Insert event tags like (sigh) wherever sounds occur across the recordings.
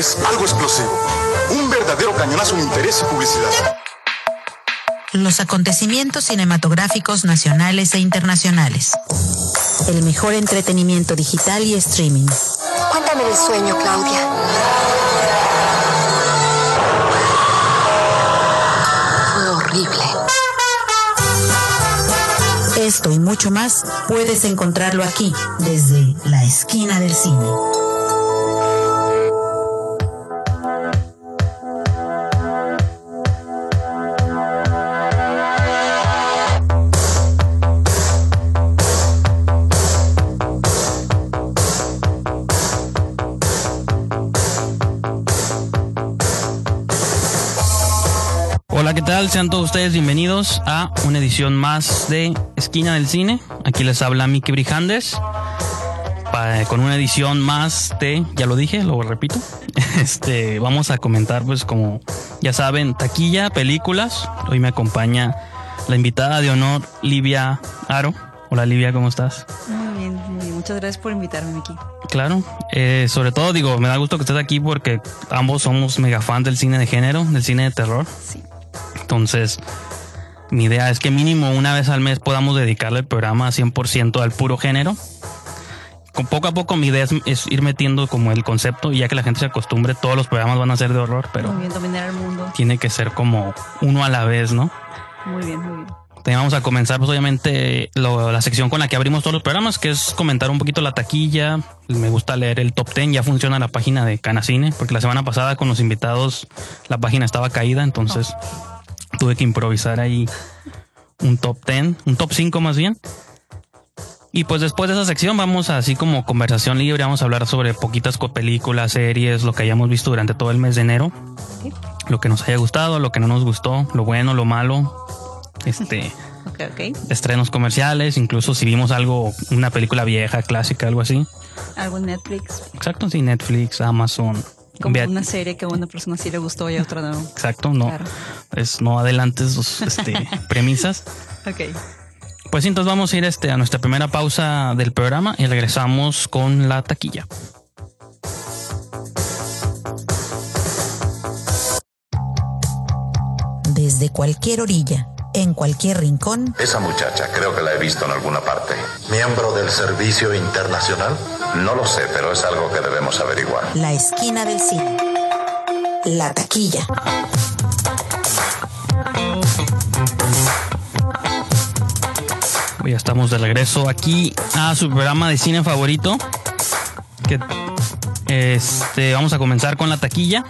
es algo explosivo. Un verdadero cañonazo en interés y publicidad. Los acontecimientos cinematográficos nacionales e internacionales. El mejor entretenimiento digital y streaming. Cuéntame del sueño, Claudia. Fue horrible. Esto y mucho más puedes encontrarlo aquí, desde la esquina del cine. Tal? Sean todos ustedes bienvenidos a una edición más de Esquina del Cine. Aquí les habla Miki Brijandes con una edición más de, ya lo dije, lo repito. (laughs) Este, vamos a comentar, pues, como ya saben, taquilla, películas. Hoy me acompaña la invitada de honor, Livia Aro. Hola, Livia, ¿cómo estás? Muy bien, muy bien. Muchas gracias por invitarme aquí. Claro, eh, sobre todo digo, me da gusto que estés aquí porque ambos somos mega fans del cine de género, del cine de terror. Sí. Entonces, mi idea es que mínimo una vez al mes podamos dedicarle el programa 100% al puro género. Con poco a poco mi idea es, es ir metiendo como el concepto y ya que la gente se acostumbre, todos los programas van a ser de horror, pero Muy bien, dominar el mundo. tiene que ser como uno a la vez, ¿no? Muy bien, muy bien. Vamos a comenzar, pues obviamente, lo- la sección con la que abrimos todos los programas, que es comentar un poquito la taquilla. Me gusta leer el top 10, ya funciona la página de Canacine, porque la semana pasada con los invitados la página estaba caída, entonces tuve que improvisar ahí un top 10, un top 5 más bien. Y pues después de esa sección vamos a, así como conversación libre, vamos a hablar sobre poquitas películas, series, lo que hayamos visto durante todo el mes de enero, lo que nos haya gustado, lo que no nos gustó, lo bueno, lo malo, este (laughs) estrenos comerciales, incluso si vimos algo, una película vieja, clásica, algo así. Algo en Netflix. Exacto, sí, Netflix, Amazon. Como una serie que a una persona sí le gustó y a otra no. Exacto, no, Claro. es no adelantes sus este, (laughs) premisas. Ok. Pues sí, entonces vamos a ir este, a nuestra primera pausa del programa y regresamos con la taquilla. Desde cualquier orilla, en cualquier rincón, Esa muchacha creo que la he visto en alguna parte. ¿Miembro del Servicio Internacional? No lo sé, pero es algo que debemos averiguar. la esquina del cine. La taquilla. Ya estamos de regreso aquí a su programa de cine favorito. Que este vamos a comenzar con la taquilla.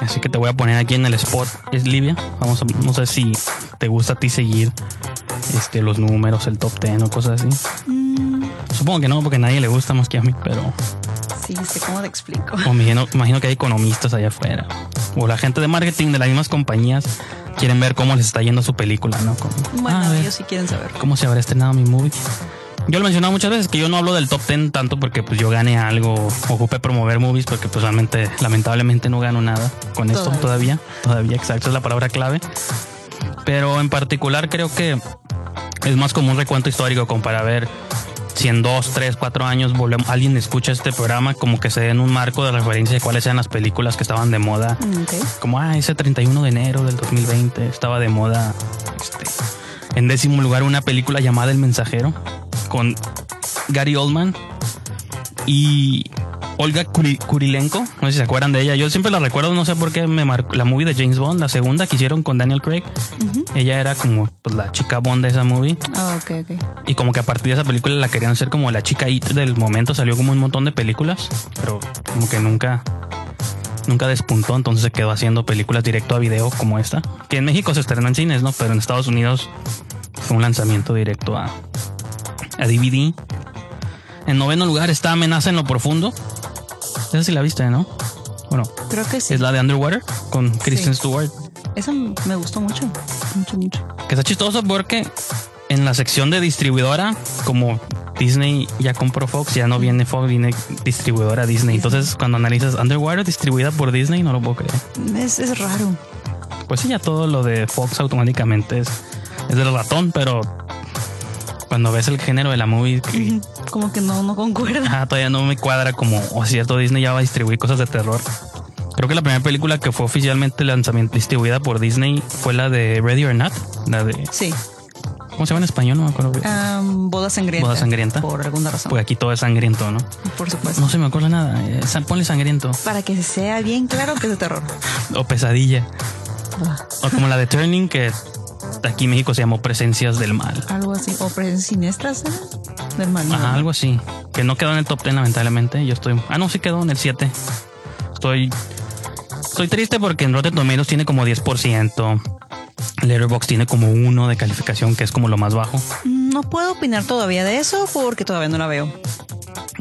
Así que te voy a poner aquí en el spot. Es Livia. Vamos a, no sé si te gusta a ti seguir este, los números, el top 10 o cosas así. Supongo que no, porque a nadie le gusta más que a mí, pero Sí, sé cómo te explico. me (laughs) imagino, imagino que hay economistas allá afuera. O la gente de marketing de las mismas compañías quieren ver cómo les está yendo su película, ¿no? Como, Bueno, "Ah, ellos sí quieren saber. cómo se habrá estrenado mi movie. Yo lo he mencionado muchas veces que yo no hablo del top 10 tanto porque pues yo gane algo, ocupe promover movies porque pues realmente lamentablemente no gano nada con esto todavía. Todavía. Todavía, exacto, es la palabra clave. Pero en particular creo que es más como un recuento histórico como para ver si en dos, tres, cuatro años volvemos, alguien escucha este programa como que se den un marco de referencia de cuáles eran las películas que estaban de moda. Como ah, ese 31 de enero del 2020 estaba de moda este, en décimo lugar una película llamada El Mensajero con Gary Oldman y Olga Kuri- Kurilenko, no sé si se acuerdan de ella. Yo siempre la recuerdo, no sé por qué me marcó la movie de James Bond, la segunda que hicieron con Daniel Craig. Ella era como pues, la chica Bond de esa movie. Ah, ok, ok. Y como que a partir de esa película la querían hacer como la chica hit del momento. Salió como un montón de películas, pero como que nunca, nunca despuntó. Entonces se quedó haciendo películas directo a video como esta. Que en México se estrenó en cines, ¿no? Pero en Estados Unidos fue un lanzamiento directo a, a DVD. En noveno lugar está Amenaza en lo Profundo. Esa sí la viste, ¿no? Bueno, Creo que sí. es la de Underwater con Kristen Sí. Stewart. Esa me gustó mucho. Mucho, mucho. Que está chistoso porque en la sección de distribuidora, como Disney ya compró Fox, ya no viene Fox, viene distribuidora Disney. Entonces, cuando analizas Underwater distribuida por Disney, no lo puedo creer. Es, es raro. Pues sí, ya todo lo de Fox automáticamente es, es del ratón, pero Cuando ves el género de la movie, que- Ujú, (laughs) Como que no, no concuerda. ah, todavía no me cuadra como, o cierto, Disney ya va a distribuir cosas de terror. Creo que la primera película que fue oficialmente lanzamiento distribuida por Disney fue la de Ready or Not, la de Sí. ¿cómo se llama en español? No me acuerdo. boda sangrienta. Boda sangrienta. Por alguna razón. Porque aquí todo es sangriento, ¿no? por supuesto. No se me acuerda nada. Eh, ponle sangriento Para que sea bien claro que es de terror. (laughs) o pesadilla Ah, o como la de Turning que aquí en México se llamó Presencias del Mal. algo así. O presencias siniestras, ¿eh? Del mal. Ajá, algo así. Que no quedó en el top 10 lamentablemente. Yo estoy... Ah, no, sí quedó en el 7. Estoy... Estoy triste porque en Rotten Tomatoes tiene como 10%. Letterboxd tiene como 1 de calificación, que es como lo más bajo. No puedo opinar todavía de eso porque todavía no la veo.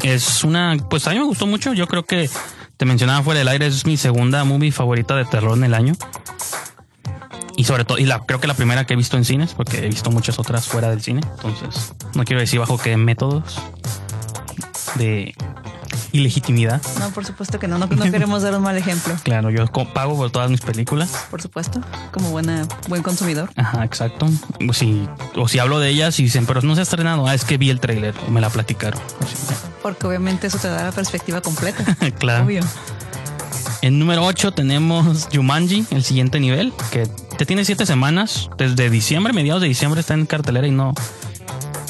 Es una... Pues a mí me gustó mucho. Yo creo que... Te mencionaba fuera del aire, es mi segunda movie favorita de terror en el año. Y sobre todo, y la, creo que la primera que he visto en cines, porque he visto muchas otras fuera del cine. Entonces, no quiero decir bajo qué métodos de ilegitimidad. No, por supuesto que no. No, no queremos dar un mal ejemplo. (laughs) Claro, yo pago por todas mis películas. Por supuesto. Como buena, buen consumidor. Ajá, exacto. O si, o si hablo de ellas y dicen, pero no se ha estrenado, ah, es que vi el tráiler o me la platicaron. Porque obviamente eso te da la perspectiva completa. (laughs) claro. Obvio. En número 8 tenemos Jumanji, el siguiente nivel, que te tiene siete semanas. Desde diciembre, mediados de diciembre está en cartelera y no,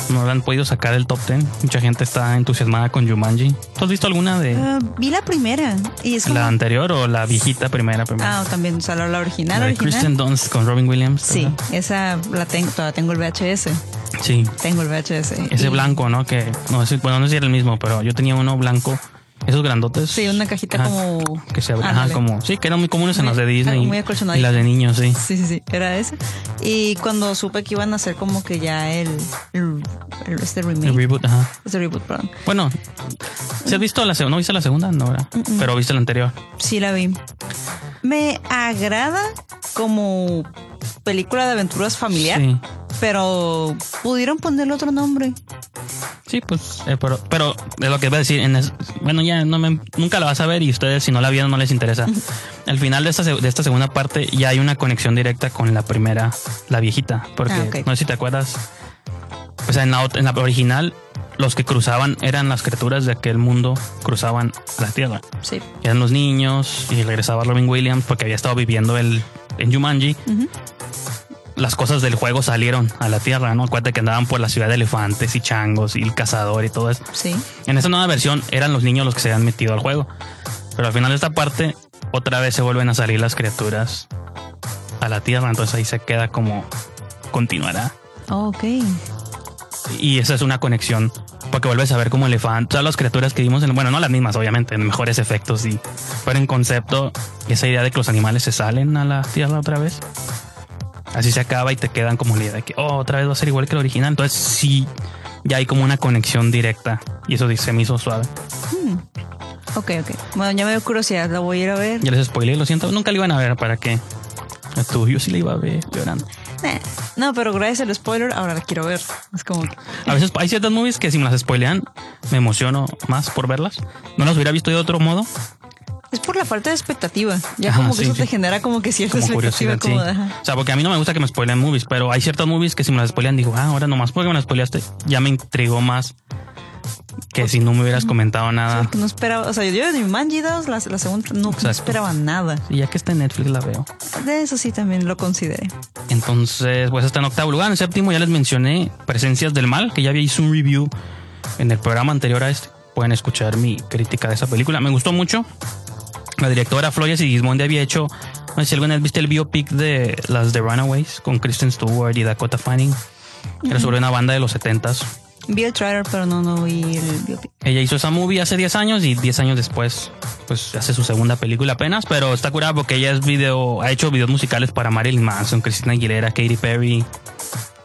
no lo han podido sacar del top 10. Mucha gente está entusiasmada con Jumanji. ¿Tú has visto alguna de Ah, vi la primera y es como... la anterior o la viejita primera? primera? Ah, también, o sea, la, la original, la de original. Kristen Dunst con Robin Williams. Sí, ¿verdad? esa la tengo, todavía tengo el VHS. Sí. Tengo el VHS. Ese Y- blanco, ¿no? Que no sé, bueno, no sé si era el mismo, pero yo tenía uno blanco. Esos grandotes. Sí, una cajita Ajá, como- Que se abría. Ajá, como. Sí, que eran muy comunes en Muy- las de Disney. muy y las de niños, sí. Sí, sí, sí, era ese. Y cuando supe que iban a hacer como que ya el, el, el- este remake. El reboot, ajá. Este reboot, perdón. Bueno, ¿se has visto la segunda? ¿No viste la segunda? No, ¿verdad? Pero viste la anterior. Sí la vi. Me agrada como película de aventuras familiar, Sí. pero pudieron ponerle otro nombre. Sí, pues, eh, pero, pero es lo que iba a decir. En es- bueno, ya no me, nunca la vas a ver y ustedes, si no la vieron, no les interesa. (laughs) Al final de esta, de esta segunda parte ya hay una conexión directa con la primera, la viejita. Porque Ah, no sé si te acuerdas. O sea, en la, en la original, los que cruzaban eran las criaturas de aquel mundo, cruzaban la tierra. Sí. Eran los niños y regresaba Robin Williams porque había estado viviendo el, en Jumanji. Las cosas del juego salieron a la tierra, ¿no? Acuérdate que andaban por la ciudad de elefantes y changos y el cazador y todo eso. Sí. En esa nueva versión eran los niños los que se habían metido al juego. Pero al final de esta parte, otra vez se vuelven a salir las criaturas a la tierra. Entonces ahí se queda como continuará. Oh, ok. Y esa es una conexión. Porque vuelves a ver como elefantes, todas las criaturas que vimos en, bueno, no las mismas, obviamente, en mejores efectos y, pero en concepto, esa idea de que los animales se salen a la tierra otra vez. Así se acaba y te quedan como la idea de que, oh, otra vez va a ser igual que el original. Entonces sí, ya hay como una conexión directa y eso se me hizo suave. Ok, ok. Bueno, ya me dio curiosidad, la voy a ir a ver. Ya les spoilé, lo siento, nunca lo iban a ver, ¿para qué? Tú, yo sí la iba a ver llorando. Nah. No, pero gracias al spoiler, ahora la quiero ver. Es como A veces hay ciertas movies que si me las spoilean, me emociono más por verlas. No las hubiera visto de otro modo, Es por la falta de expectativa. Ya Ajá, como que sí, eso sí. te genera como que cierta como expectativa. curiosidad. Como, de. O sea, porque a mí no me gusta que me spoilen movies, pero hay ciertas movies que si me las spoilean digo, ah, ahora nomás porque me las spoileaste, ya me intrigó más que si no me hubieras comentado nada. Porque no esperaba, o sea, yo de Manji 2, la, la segunda, no, no esperaba nada. Y ya que está en Netflix la veo. De eso sí también lo consideré. Entonces, pues está en octavo lugar. En séptimo ya les mencioné Presencias del Mal, que ya había hizo un review en el programa anterior a este. Pueden escuchar mi crítica de esa película. Me gustó mucho. La directora Flores y Gismondi había hecho, no sé si alguna vez viste el biopic de las The Runaways con Kristen Stewart y Dakota Fanning. Era sobre una banda de los 70s. Vi el trailer, pero no, no vi el biopic. Ella hizo esa movie hace 10 años y 10 años después, pues hace su segunda película apenas, pero está curada porque ella es video, ha hecho videos musicales para Marilyn Manson, Christina Aguilera, Katy Perry,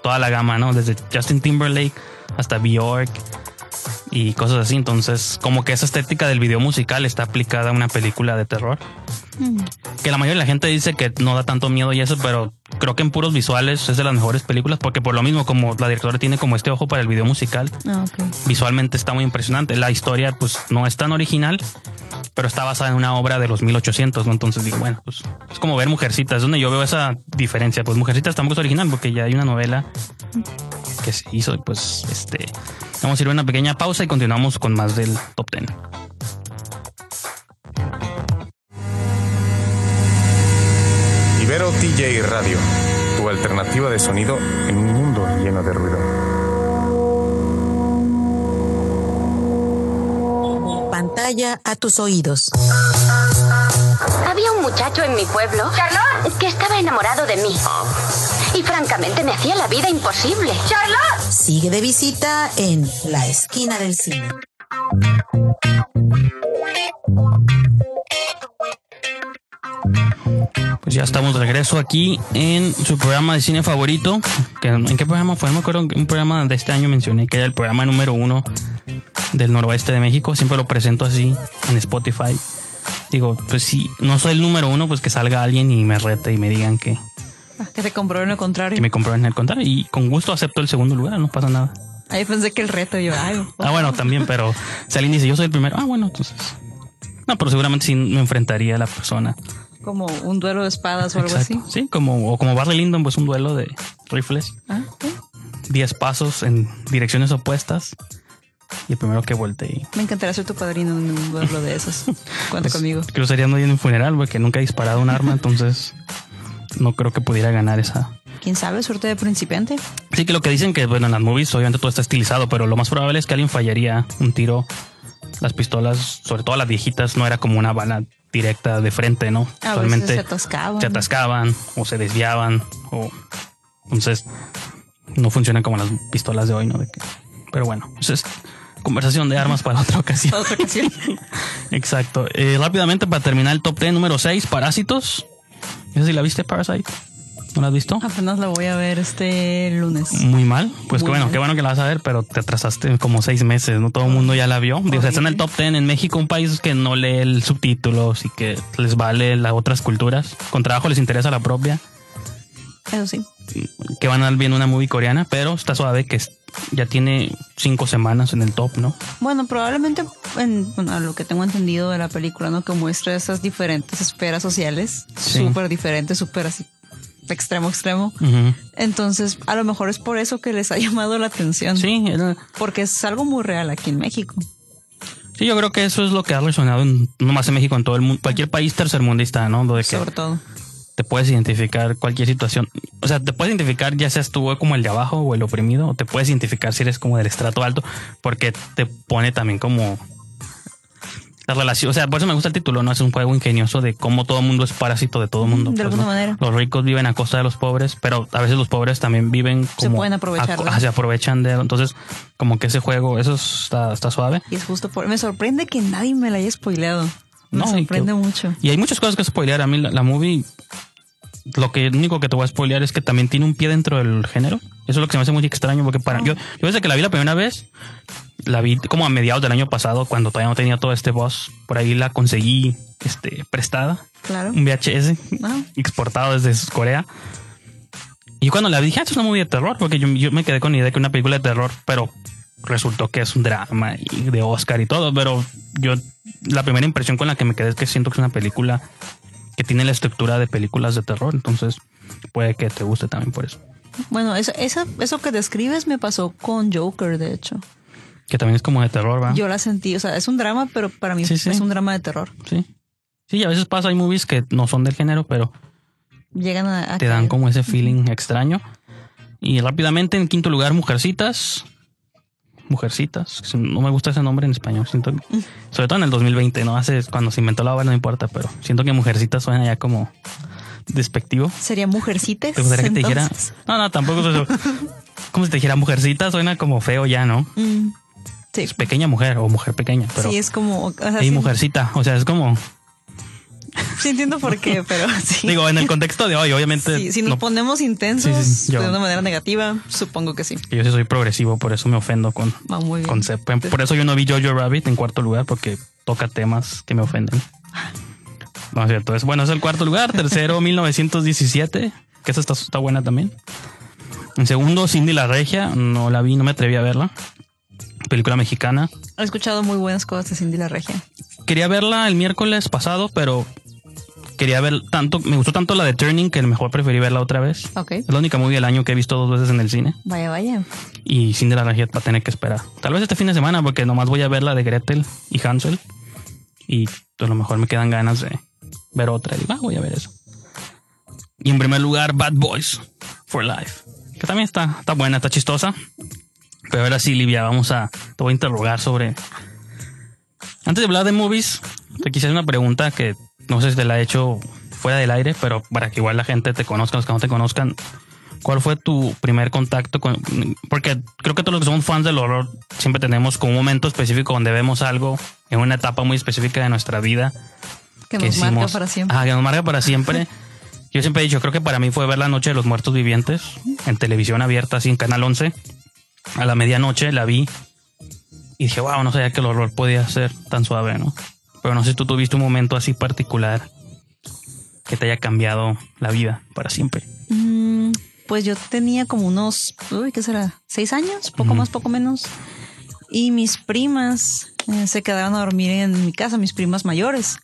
toda la gama, ¿no? Desde Justin Timberlake hasta Bjork y cosas así. Entonces, como que esa estética del video musical está aplicada a una película de terror. Que la mayoría de la gente dice que no da tanto miedo y eso, pero creo que en puros visuales es de las mejores películas porque por lo mismo como la directora tiene como este ojo para el video musical, Ah, visualmente está muy impresionante. La historia, pues, no es tan original, pero está basada en una obra de los 1800, ¿no? Entonces digo, bueno, pues es como ver Mujercitas, es donde yo veo esa diferencia. Pues Mujercitas tampoco es original porque ya hay una novela que se hizo. Pues este vamos a ir a una pequeña pausa y continuamos con más del top 10. Ibero TJ Radio, tu alternativa de sonido en un mundo lleno de ruido. Pantalla a tus oídos. Había un muchacho en mi pueblo que estaba enamorado de mí. Y francamente me hacía la vida imposible. ¡Charlotte! Sigue de visita en la esquina del cine. Pues ya estamos de regreso aquí en su programa de cine favorito. Que, ¿En qué programa fue? No me acuerdo. Un programa de este año mencioné que era el programa número uno del noroeste de México. Siempre lo presento así en Spotify. Digo, pues si no soy el número uno, pues que salga alguien y me rete y me digan que, Que te compró en el contrario. que me compró en el contrario. Y con gusto acepto el segundo lugar, no pasa nada. Ahí pensé que el reto yo, ay, Ah, bueno, también, pero si alguien dice yo soy el primero, ah, bueno, entonces. No, pero seguramente sí me enfrentaría a la persona. como un duelo de espadas o algo Exacto. así. Sí, como, o como Barley Lyndon, pues un duelo de rifles. Ah, sí. 10 pasos en direcciones opuestas. Y el primero que voltee. Me encantaría ser tu padrino en un duelo de esos. (laughs) Cuenta conmigo. Creo que sería no en un funeral, porque nunca he disparado un arma, entonces no creo que pudiera ganar esa. ¿Quién sabe? Suerte de principiante. Sí que lo que dicen que, bueno, en las movies obviamente todo está estilizado, pero lo más probable es que alguien fallaría un tiro. Las pistolas, sobre todo las viejitas, no era como una bala directa de frente, ¿no? A veces se atascaban. se atascaban o se desviaban o entonces no funcionan como las pistolas de hoy, ¿no? De que- pero bueno, eso es conversación de armas para otra ocasión. (laughs) Otra ocasión. (laughs) Exacto. Eh, rápidamente para terminar el top 10 número 6, Parásitos. No sé si la viste, Parasite. ¿No la has visto? Apenas la voy a ver este lunes. Muy mal. Pues Muy qué bueno, mal. qué bueno que la vas a ver, pero te atrasaste como seis meses, ¿no? Todo el mundo ya la vio. Digo, o sea, está en el top 10 en México, un país que no lee el subtítulos y que les vale las otras culturas. Con trabajo les interesa la propia. Eso sí. Que van a ver viendo una movie coreana, pero está suave que es- ya tiene cinco semanas en el top, ¿no? Bueno, probablemente en bueno, a lo que tengo entendido de la película, ¿no? Que muestra esas diferentes esferas sociales, Sí. súper diferentes, súper así, extremo, extremo. Entonces, a lo mejor es por eso que les ha (laughs) llamado la atención. Sí, era- Porque es algo muy real aquí en México. sí, yo creo que eso es lo que ha resonado en, no más en México, en todo el mundo, cualquier país tercermundista, ¿no? De que Sobre todo. Te puedes identificar cualquier situación. O sea, te puedes identificar ya seas tú como el de abajo o el oprimido, o te puedes identificar si eres como del estrato alto, porque te pone también como la relación. O sea, por eso me gusta el título, ¿no? Es un juego ingenioso de cómo todo mundo es parásito de todo mundo. De pues, alguna ¿no? manera. Los ricos viven a costa de los pobres, pero a veces los pobres también viven Se como. pueden aprovechar, se aprovechan de. Entonces, como que ese juego, eso está, está suave. Y es justo por... Me sorprende que nadie me la haya spoileado. Me No, y sorprende que- mucho. Y hay muchas cosas que spoilear. A mí la, la movie, lo que único que te voy a spoilear es que también tiene un pie dentro del género. Eso es lo que se me hace muy extraño porque para yo, yo desde que la vi la primera vez, la vi como a mediados del año pasado cuando todavía no tenía todo este boss. Por ahí la conseguí este prestada, Claro. un VHS Ah, exportado desde Corea. Y cuando la vi dije, ah, esto es una movie de terror porque yo, yo me quedé con la idea de que una película de terror, pero resultó que es un drama y de Oscar y todo, pero yo la primera impresión con la que me quedé es que siento que es una película que tiene la estructura de películas de terror, entonces puede que te guste también por eso. Bueno, eso, eso, eso que describes me pasó con Joker, de hecho. Que también es como de terror, ¿va? Yo la sentí, o sea, es un drama, pero para mí Sí, sí. es un drama de terror. Sí. Sí, a veces pasa, hay movies que no son del género, pero Llegan a... a te dan caer. como ese feeling extraño. Y rápidamente, en quinto lugar, Mujercitas. Mujercitas. No me gusta ese nombre en español. Siento que- sobre todo en el 2020, ¿no? Hace cuando se inventó la obra, no importa, pero siento que Mujercitas suena ya como despectivo. Sería Mujercites. ¿Te gustaría que te dijera? entonces. No, no, tampoco es eso. Como si te dijera Mujercita, suena como feo ya, ¿no? Mm, sí. Es pequeña mujer o mujer pequeña, pero. sí, es como... O sea, Hey, sí, mujercita. O sea, es como. (laughs) sí entiendo por qué, pero (laughs) sí. Digo, en el contexto de hoy, obviamente. Sí, si nos no- ponemos intensos Sí, sí, yo- de una manera negativa, supongo que sí. yo sí soy progresivo, por eso me ofendo con, Va muy bien. concepto. Por eso yo no vi Jojo Rabbit en cuarto lugar, porque toca temas que me ofenden. No es cierto. Es bueno, es el cuarto lugar. Tercero, (laughs) 1917, que esa está, está buena también. En segundo, Cindy la Regia. No la vi, no me atreví a verla. Película mexicana. He escuchado muy buenas cosas de Cindy la Regia. Quería verla el miércoles pasado, pero quería ver tanto, me gustó tanto la de Turning que mejor preferí verla otra vez. Ok. Es la única movie del año que he visto dos veces en el cine. Vaya, vaya. Y Cinderella va a tener que esperar. Tal vez este fin de semana, porque nomás voy a ver la de Gretel y Hansel. Y a lo mejor me quedan ganas de ver otra. Y digo, ah, voy a ver eso. Y en primer lugar, Bad Boys for Life. Que también está, está buena, está chistosa. Pero ahora sí, Livia, vamos a. Te voy a interrogar sobre. Antes de hablar de movies, te quise hacer una pregunta que no sé si te la he hecho fuera del aire, pero para que igual la gente te conozca, los que no te conozcan. ¿Cuál fue tu primer contacto con.? Porque creo que todos los que somos fans del horror siempre tenemos como un momento específico donde vemos algo en una etapa muy específica de nuestra vida. Que nos marca para siempre. Ah, que nos marca para siempre. (laughs) Yo siempre he dicho, creo que para mí fue ver La Noche de los Muertos Vivientes en televisión abierta, así en Canal 11. A la medianoche la vi y dije, wow, no sabía que el horror podía ser tan suave, ¿no? Pero no sé si tú tuviste un momento así particular que te haya cambiado la vida para siempre. Mm, pues yo tenía como unos, uy, ¿qué será? ¿Seis años? Poco más, poco menos. Y mis primas eh, se quedaron a dormir en mi casa, mis primas mayores.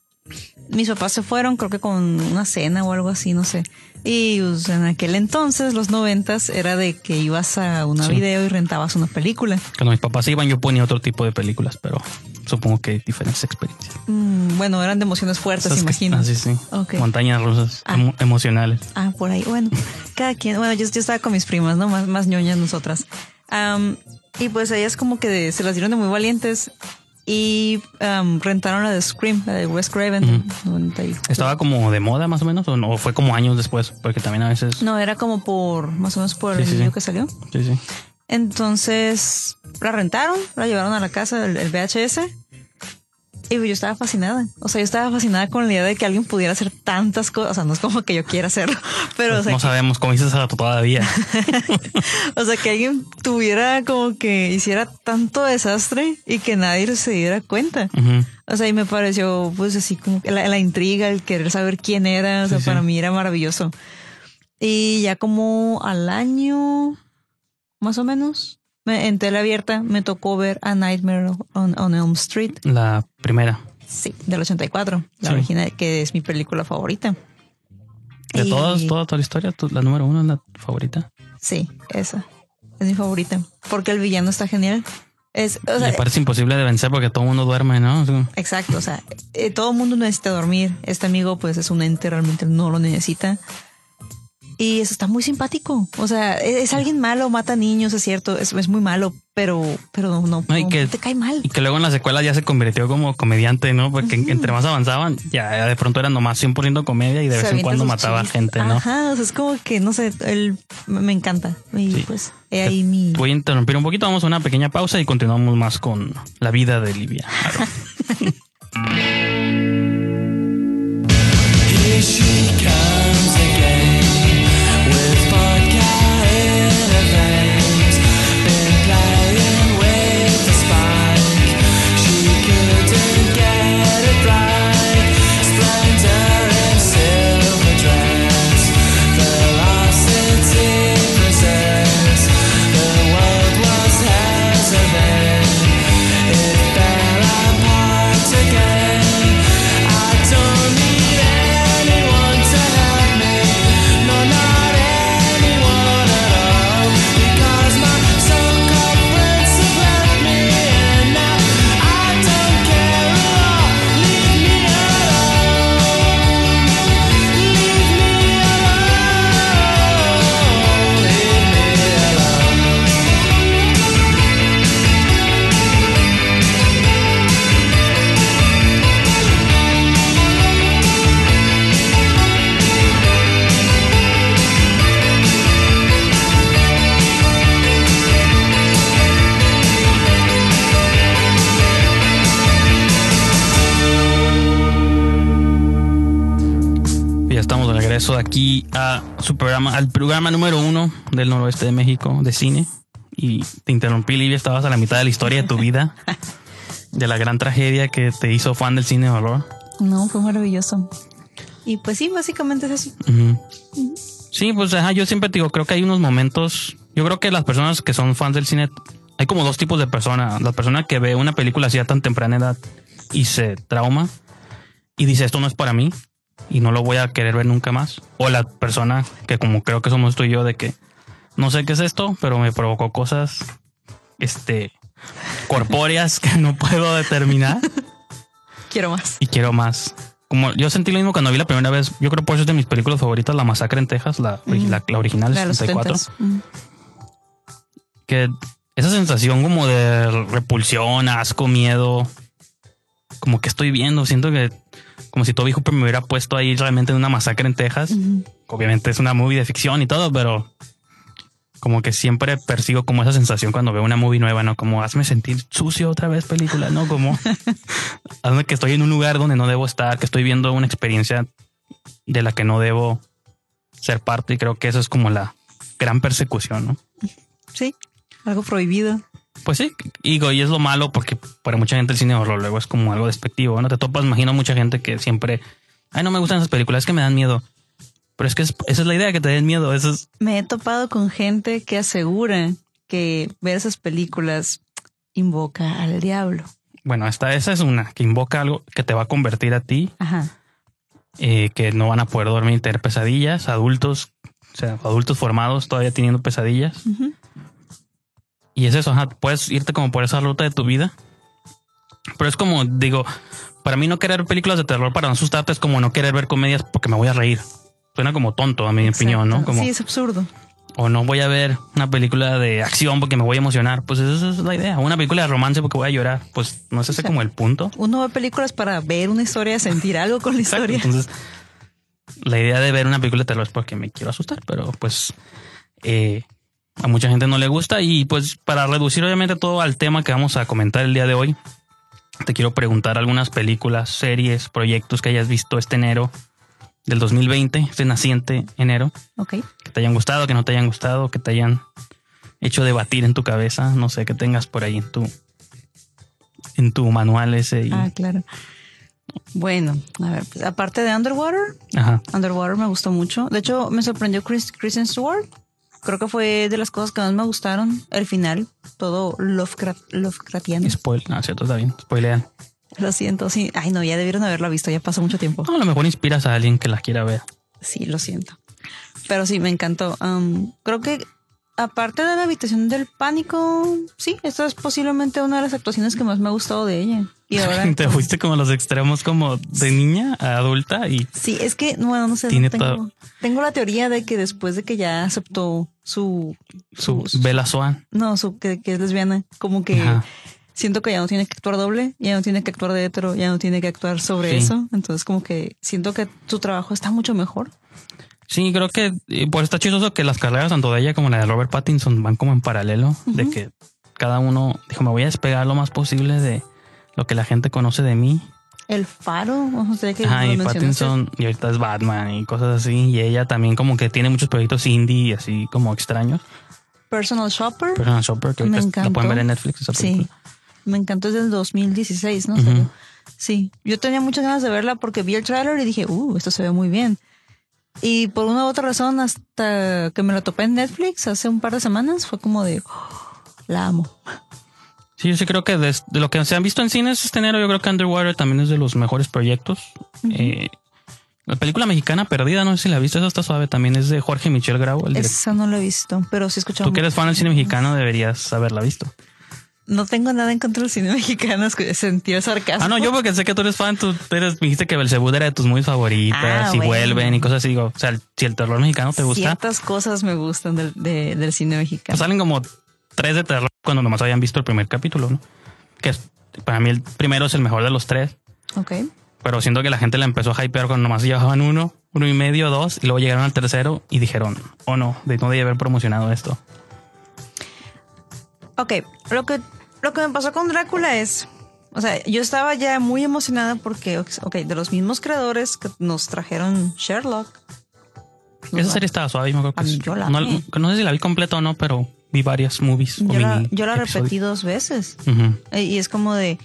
Mis papás se fueron, creo que con una cena o algo así, no sé. Y pues, en aquel entonces, los noventas, era de que ibas a una Sí. video y rentabas una película. Cuando mis papás iban, yo ponía otro tipo de películas, pero supongo que diferentes experiencias. Mm, bueno, eran de emociones fuertes, imagino. Ah, sí, sí. Montañas rusas Ah. emo- emocionales. Ah, por ahí. Bueno, (laughs) cada quien. Bueno, yo, yo estaba con mis primas, ¿no? Más, más ñoñas nosotras. Y pues ellas como que de- se las dieron de muy valientes y rentaron la de Scream, la de Wes Craven. Ujú. 90 y- ¿Estaba como de moda más o menos? ¿O, no? ¿O fue como años después? Porque también a veces... No, era como por, más o menos por Sí, el sí, sí. que salió. Sí, sí. Entonces, la rentaron, la llevaron a la casa, el, el VHS. Y yo estaba fascinada. O sea, yo estaba fascinada con la idea de que alguien pudiera hacer tantas cosas. O sea, no es como que yo quiera hacerlo, (laughs) pero o sea, no que- sabemos cómo dices todavía. (laughs) O sea, que alguien tuviera como que hiciera tanto desastre y que nadie se diera cuenta. O sea, y me pareció pues así como que la, la intriga, el querer saber quién era, o sea, Sí, sí. para mí era maravilloso. Y ya como al año, más o menos, me- en tele abierta me tocó ver A Nightmare on, on Elm Street, La primera. sí, del 84, la Sí. original, que es mi película favorita. De Y- todas, toda, toda la historia, la número uno es la favorita. Sí, esa es mi favorita, porque el villano está genial. Es, o sea, es imposible de vencer porque todo el mundo duerme, ¿no? Sí. Exacto, o sea, eh, todo el mundo necesita dormir. Este amigo, pues, es un ente, realmente no lo necesita. Y eso está muy simpático. O sea, es, es alguien malo, mata niños, es cierto, es, es muy malo, pero, pero no, no, No, y que- te cae mal. Y que luego en la secuela ya se convirtió como comediante, ¿no? Porque entre más avanzaban, ya, de pronto era nomás 100% comedia y de Se vez en cuando mataba chistes. gente, ¿no? Ajá, o sea, es como que, no sé, él me me encanta. Y Sí. pues, he ahí mi... Voy a interrumpir un poquito, vamos a una pequeña pausa y continuamos más con la vida de Livia. (laughs) su programa, al programa número uno del noroeste de México de cine. Y te interrumpí, Livia, estabas a la mitad de la historia de tu vida, (laughs) de la gran tragedia que te hizo fan del cine de horror. No, fue maravilloso. Y pues sí, básicamente es eso. Sí, pues ajá, yo siempre te digo, creo que hay unos momentos. Yo creo que las personas que son fans del cine, hay como dos tipos de personas. La persona que ve una película así a tan temprana edad y se trauma y dice esto no es para mí. Y no lo voy a querer ver nunca más. O la persona que como creo que somos tú y yo de que no sé qué es esto, pero me provocó cosas este corpóreas que no puedo determinar (laughs) Quiero más. y quiero más. Como yo sentí lo mismo cuando vi la primera vez, yo creo por eso es de mis películas favoritas, La Masacre en Texas, la, la, la original, La de los 64 70s. Mm. que esa sensación como de repulsión, asco, miedo, como que estoy viendo, siento que como si Toby Hooper me hubiera puesto ahí realmente en una masacre en Texas. Obviamente es una movie de ficción y todo, pero como que siempre persigo como esa sensación cuando veo una movie nueva, ¿no? Como hazme sentir sucio otra vez película, ¿no? Como (laughs) hazme que estoy en un lugar donde no debo estar, que estoy viendo una experiencia de la que no debo ser parte y creo que eso es como la gran persecución, ¿no? Sí, algo prohibido. Pues sí, digo, y es lo malo porque para mucha gente el cine de horror luego es como algo despectivo, ¿no? Te topas, imagino mucha gente que siempre, ay, no me gustan esas películas, es que me dan miedo. Pero es que es- esa es la idea, que te den miedo. Eso es, Me he topado con gente que asegura que ver esas películas invoca al diablo. bueno, esta, esa es una que invoca algo que te va a convertir a ti, Ajá. eh, que no van a poder dormir, tener pesadillas, adultos, o sea, adultos formados todavía teniendo pesadillas. Y es eso, ajá, puedes irte como por esa ruta de tu vida. Pero es como, digo, para mí no querer películas de terror para no asustarte es como no querer ver comedias porque me voy a reír. Suena como tonto a mi opinión, ¿no? Exacto. Como, Sí, es absurdo. o no voy a ver una película de acción porque me voy a emocionar. Pues esa es la idea. O una película de romance porque voy a llorar. Pues no es ese sea, como el punto. Uno ve películas para ver una historia, sentir algo con la (laughs) Exacto. historia. Entonces, la idea de ver una película de terror es porque me quiero asustar, pero pues eh, a mucha gente no le gusta. Y pues para reducir obviamente todo al tema que vamos a comentar el día de hoy, te quiero preguntar algunas películas, series, proyectos que hayas visto este enero del 2020, este naciente enero, Ok. que te hayan gustado, que no te hayan gustado, que te hayan hecho debatir en tu cabeza, no sé, que tengas por ahí en tu en tu manual ese. y- Ah, claro. Bueno, a ver, pues, aparte de Underwater, Ajá. Underwater me gustó mucho. De hecho, me sorprendió Chris, Kristen Stewart. Creo que fue de las cosas que más me gustaron. El final, todo Lovecraft, Lovecraftiano. Spoil, no, cierto, está bien. Spoilean. Lo siento, sí. Ay, no, ya debieron haberla visto, ya pasó mucho tiempo. No, a lo mejor inspiras a alguien que la quiera ver. Sí, lo siento. Pero sí, me encantó. Um, creo que aparte de la habitación del pánico, sí, esta es posiblemente una de las actuaciones que más me ha gustado de ella. Y (laughs) ahora Te fuiste como a los extremos como de niña a adulta y Sí, es que, bueno, no sé, Tiene tengo, la teoría de que después de que ya aceptó su, su Bella Swan. no, su que, que es lesbiana, como que Ajá. siento que ya no tiene que actuar doble, ya no tiene que actuar de hetero, ya no tiene que actuar sobre Sí. eso. Entonces, como que siento que su trabajo está mucho mejor. Sí, creo que eh, pues está chistoso que las carreras tanto de ella como la de Robert Pattinson van como en paralelo, de que cada uno dijo me voy a despegar lo más posible de lo que la gente conoce de mí. El faro, o sea, que Ajá, y. Pattinson y ahorita es Batman y cosas así. Y ella también como que tiene muchos proyectos indie así como extraños. Personal Shopper. Personal Shopper, que Me ahorita la pueden ver en Netflix. Esa Sí, me encantó desde el 2016, ¿no? Ujú. Salió. Sí, yo tenía muchas ganas de verla porque vi el trailer y dije, uh, esto se ve muy bien. Y por una u otra razón, hasta que me la topé en Netflix hace un par de semanas, fue como de, "Oh, la amo. Sí, yo sí creo que de, de lo que se han visto en cines este enero, yo creo que Underwater también es de los mejores proyectos. Eh, la película mexicana Perdida, no sé si la viste, esa está suave, también es de Jorge Michel Grau, el. Esa no la he visto, pero sí he escuchado. Tú que eres fan del cine mexicano deberías haberla visto. No tengo nada en contra del cine (laughs) mexicano, el sarcasmo. Ah, no, yo porque sé que tú eres fan, tú eres, dijiste que Belzebú era de tus muy favoritas Ah, y bueno. vuelven y cosas así. Digo, o sea, si el terror mexicano te gusta, Ciertas cosas me gustan del, de- del cine mexicano. pues salen como tres de terror cuando nomás habían visto el primer capítulo, ¿no? Que es- para mí el primero es el mejor de los tres. ok. Pero siento que la gente la empezó a hypear cuando nomás llevaban uno, uno y medio, dos, y luego llegaron al tercero y dijeron, oh no, de no debía haber promocionado esto. Ok, lo que, lo que me pasó con Drácula es, o sea, yo estaba ya muy emocionada porque, ok, de los mismos creadores que nos trajeron Sherlock. Esa va- serie estaba suave, me acuerdo que es- yo la no, no sé si la vi completa o no, pero vi varias movies. o Yo la, yo repetí dos veces y es como de,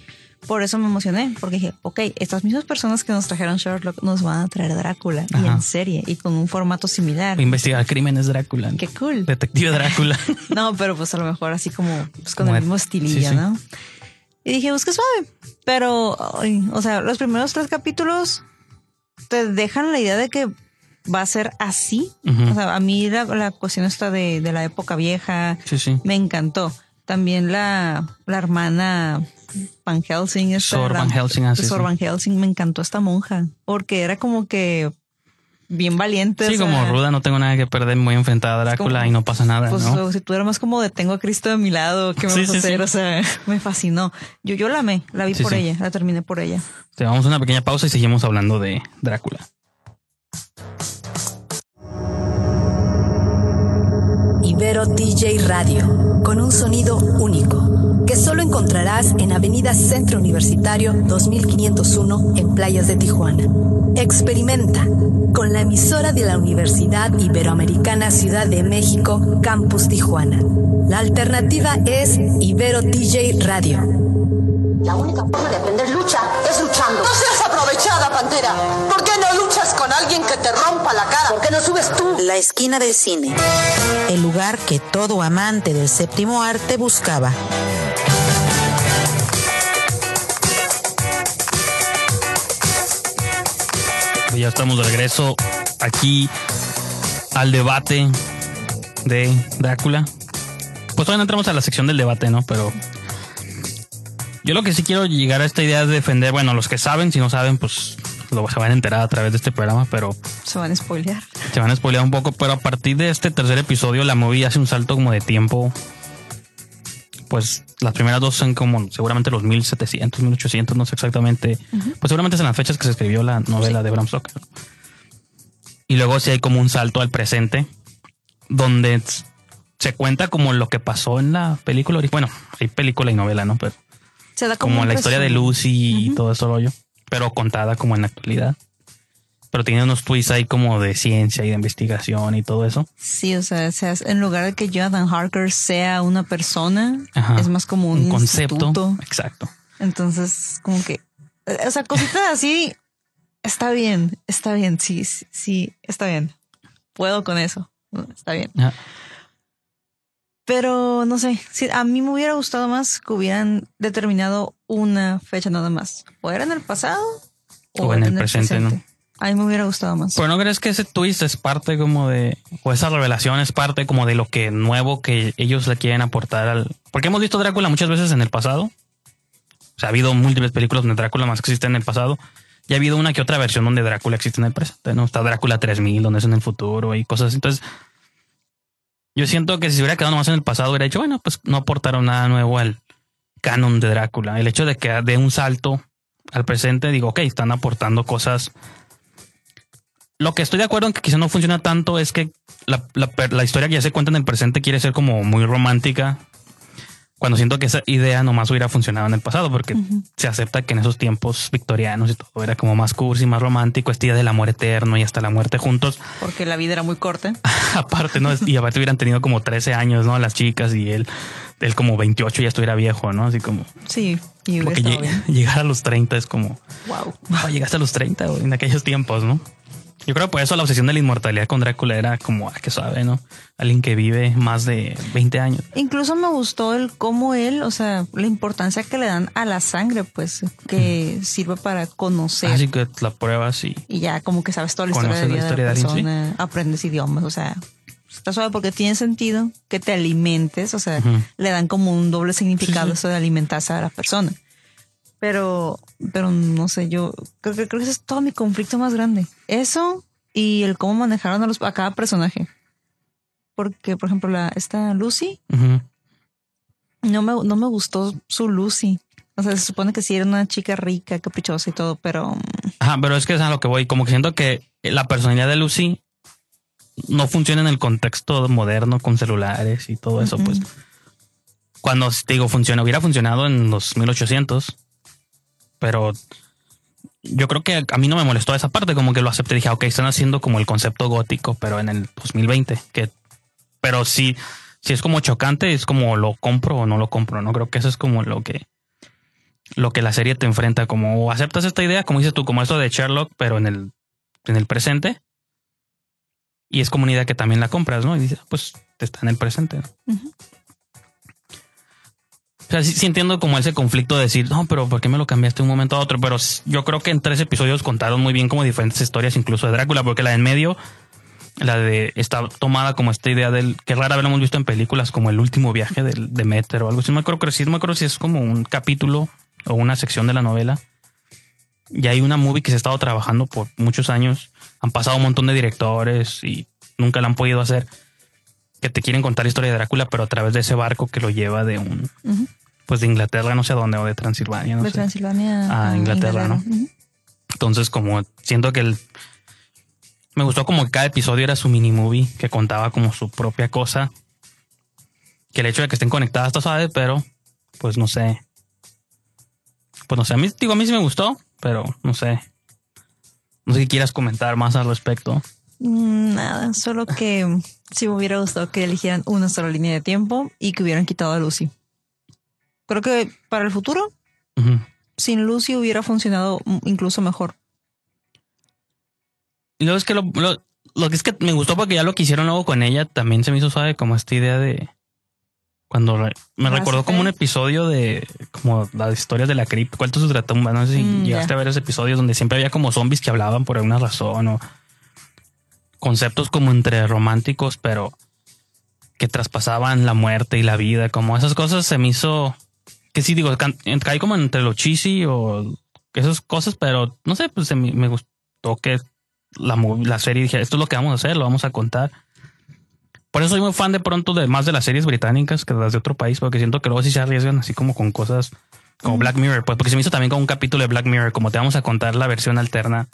por eso me emocioné, porque dije, ok, estas mismas personas que nos trajeron Sherlock nos van a traer Drácula y en serie y con un formato similar. Investigar crímenes Drácula. Qué cool. Detective Drácula. (laughs) No, pero pues a lo mejor así como pues, con Como el mismo estilillo, sí, sí. ¿no? Y dije, busca suave. Pero, ay, o sea, los primeros tres capítulos te dejan la idea de que va a ser así. O sea, a mí la, la cuestión esta de, de la época vieja Sí, sí. me encantó. También la, la hermana Van Helsing. esta, Sor Van Helsing, ah, sí, Sor sí. Van Helsing, me encantó esta monja. Porque era como que bien valiente. Sí, o sea, como ruda, no tengo nada que perder, muy enfrentada a Drácula como- y no pasa nada, Pues ¿no? o si tú eras más como de tengo a Cristo de mi lado, ¿qué me Sí, vas a hacer? sí. O sea, (laughs) me fascinó. Yo, yo la amé, la vi por ella, la terminé por ella. Te vamos a una pequeña pausa y seguimos hablando de Drácula. Ibero DJ Radio, con un sonido único, que solo encontrarás en Avenida Centro Universitario 2501 en Playas de Tijuana. Experimenta con la emisora de la Universidad Iberoamericana Ciudad de México, Campus Tijuana. La alternativa es Ibero DJ Radio. La única forma de aprender lucha es luchando. No seas aprovechada, Pantera. ¿Por qué no luchas con alguien que te rompa la cara? ¿Por qué no subes tú? La esquina del cine. El lugar que todo amante del séptimo arte buscaba. Ya estamos de regreso aquí al debate de Drácula. Pues todavía no entramos a la sección del debate, ¿no? Pero yo lo que sí quiero llegar a esta idea es defender, bueno, los que saben, si no saben, pues lo se van a enterar a través de este programa, pero Se van a spoilear. se van a spoilear un poco, pero a partir de este tercer episodio la movie hace un salto como de tiempo. Pues las primeras dos son como seguramente los 1700, 1800, no sé exactamente. Pues seguramente es en las fechas que se escribió la novela de Bram Stoker. Y luego sí hay como un salto al presente, donde se cuenta como lo que pasó en la película. Bueno, hay película y novela, ¿no? Pero Se da como, como un la historia de. Lucy y todo ese rollo, pero contada como en la actualidad. Pero tiene unos twists ahí como de ciencia y de investigación y todo eso. Sí, o sea, en lugar de que Jonathan Harker sea una persona, Ajá. es más como un, concepto. instituto. Exacto. Entonces, como que, o sea, cositas así, está bien, está bien, sí, sí, sí, está bien. Puedo con eso, está bien. Ajá. Pero no sé, sí, a mí me hubiera gustado más que hubieran determinado una fecha nada más. O era en el pasado O en el presente, ¿no? A mí me hubiera gustado más. Pero no crees que ese twist es parte como de, o esa revelación es parte como de lo que nuevo que ellos le quieren aportar al. Porque hemos visto Drácula muchas veces en el pasado. O sea, ha habido múltiples películas donde Drácula más que existe en el pasado. Y ha habido una que otra versión donde Drácula existe en el presente, ¿no? Está Drácula 3000, donde es en el futuro y cosas así. Entonces, yo siento que si se hubiera quedado más en el pasado, hubiera dicho, bueno, pues no aportaron nada nuevo al canon de Drácula. El hecho de que dé un salto al presente, digo, ok, están aportando cosas lo que estoy de acuerdo en que quizá no funciona tanto es que la, la la historia que ya se cuenta en el presente quiere ser como muy romántica. Cuando siento que esa idea nomás hubiera funcionado en el pasado, porque se acepta que en esos tiempos victorianos y todo era como más cursi, más romántico, este idea del amor eterno y hasta la muerte juntos. (laughs) Porque la vida era muy corta. (laughs) aparte, ¿no? Y aparte hubieran tenido como 13 años, ¿no? Las chicas y él, él como 28 ya estuviera viejo, ¿no? Así como, Sí, y lleg- bien. (laughs) llegar a los 30 es como, Wow. wow, llegaste a los 30 güey, en aquellos tiempos, ¿no? Yo creo que por eso la obsesión de la inmortalidad con Drácula era como, ah, que suave, ¿no? Alguien que vive más de 20 años. Incluso me gustó el cómo él, o sea, la importancia que le dan a la sangre, pues, que sirve para conocer. Así que la pruebas y y ya como que sabes toda la historia de, la historia de persona, aprendes idiomas, o sea, está suave porque tiene sentido que te alimentes, o sea, le dan como un doble significado Sí, sí. eso de alimentarse a la persona. Pero, pero no sé, yo creo que creo que ese es todo mi conflicto más grande. Eso y el cómo manejaron a, los, a cada personaje. Porque, por ejemplo, la, esta Lucy, no me, no me gustó su Lucy. O sea, se supone que sí era una chica rica, caprichosa y todo, pero mm, Ajá, pero es que es a lo que voy. Como que siento que la personalidad de Lucy no funciona en el contexto moderno con celulares y todo eso, pues. Cuando te digo funciona, hubiera funcionado en los 1800, pero yo creo que a mí no me molestó esa parte, como que lo acepté. Dije, ok, están haciendo como el concepto gótico, pero en el 2020, que, pero sí, si es como chocante, es como lo compro o no lo compro, ¿no? Creo que eso es como lo que, lo que la serie te enfrenta, como aceptas esta idea, como dices tú, como esto de Sherlock, pero en el, en el presente. Y es como una idea que también la compras, ¿no? Y dices, pues está en el presente. ¿no? O sea, sí, como ese conflicto de decir, no, pero ¿por qué me lo cambiaste de un momento a otro? Pero yo creo que en tres episodios contaron muy bien como diferentes historias, incluso de Drácula, porque la de en medio, la de está tomada como esta idea del que rara vez lo hemos visto en películas, como el último viaje del Demeter o algo así. No me acuerdo, me acuerdo si es como un capítulo o una sección de la novela. Y hay una movie que se ha estado trabajando por muchos años. Han pasado un montón de directores y nunca la han podido hacer. Que te quieren contar la historia de Drácula, pero a través de ese barco que lo lleva de un, pues de Inglaterra, no sé a dónde, o de Transilvania, no de sé. Transilvania a Inglaterra, ¿no? Entonces, como siento que el. Me gustó como que cada episodio era su mini movie que contaba como su propia cosa. Que el hecho de que estén conectadas está suave, pero pues no sé. Pues no sé, a mí, digo, a mí sí me gustó, pero no sé. No sé si quieras comentar más al respecto. Nada, solo que sí me hubiera gustado que eligieran una sola línea de tiempo y que hubieran quitado a Lucy. Creo que para el futuro, sin Lucy hubiera funcionado incluso mejor. Y luego es que lo, lo, lo que es que me gustó porque ya lo que hicieron luego con ella también se me hizo suave como esta idea de cuando re- me recordó como un episodio de como las historias de la cripta, cuentos de ultratumba, no sé si Mm, llegaste a ver ese episodio donde siempre había como zombies que hablaban por alguna razón o conceptos como entre románticos, pero que traspasaban la muerte y la vida, como esas cosas se me hizo que sí digo, caí como entre lo cheesy o esas cosas, pero no sé, pues me, gustó que la, la serie dije, esto es lo que vamos a hacer, lo vamos a contar. Por eso soy muy fan de pronto de más de las series británicas que las de otro país, porque siento que luego sí se arriesgan así como con cosas como Black Mirror, pues porque se me hizo también como un capítulo de Black Mirror, como te vamos a contar la versión alterna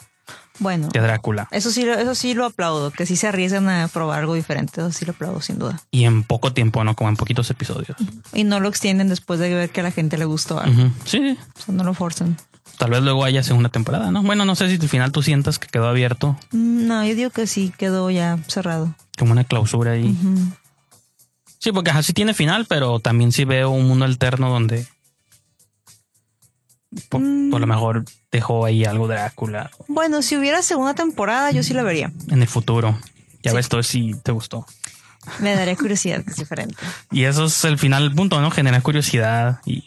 Bueno, de Drácula. eso sí, lo- eso sí lo aplaudo, que sí se arriesgan a probar algo diferente, eso sí lo aplaudo sin duda. Y en poco tiempo, ¿no? Como en poquitos episodios. Y no lo extienden después de ver que a la gente le gustó algo. Sí, O sea, no lo forzan. tal vez luego haya segunda temporada, ¿no? Bueno, no sé si al final tú sientas que quedó abierto, Mm, No, yo digo que sí, quedó ya cerrado. como una clausura ahí. Sí, porque así tiene final, pero también sí veo un mundo alterno donde por, lo mejor dejó ahí algo de Drácula Bueno, si hubiera segunda temporada, yo sí la vería. en el futuro. Ya Sí. ves todo si te gustó. Me daría curiosidad, que es diferente. Y eso es el final punto, ¿no? Generar curiosidad y...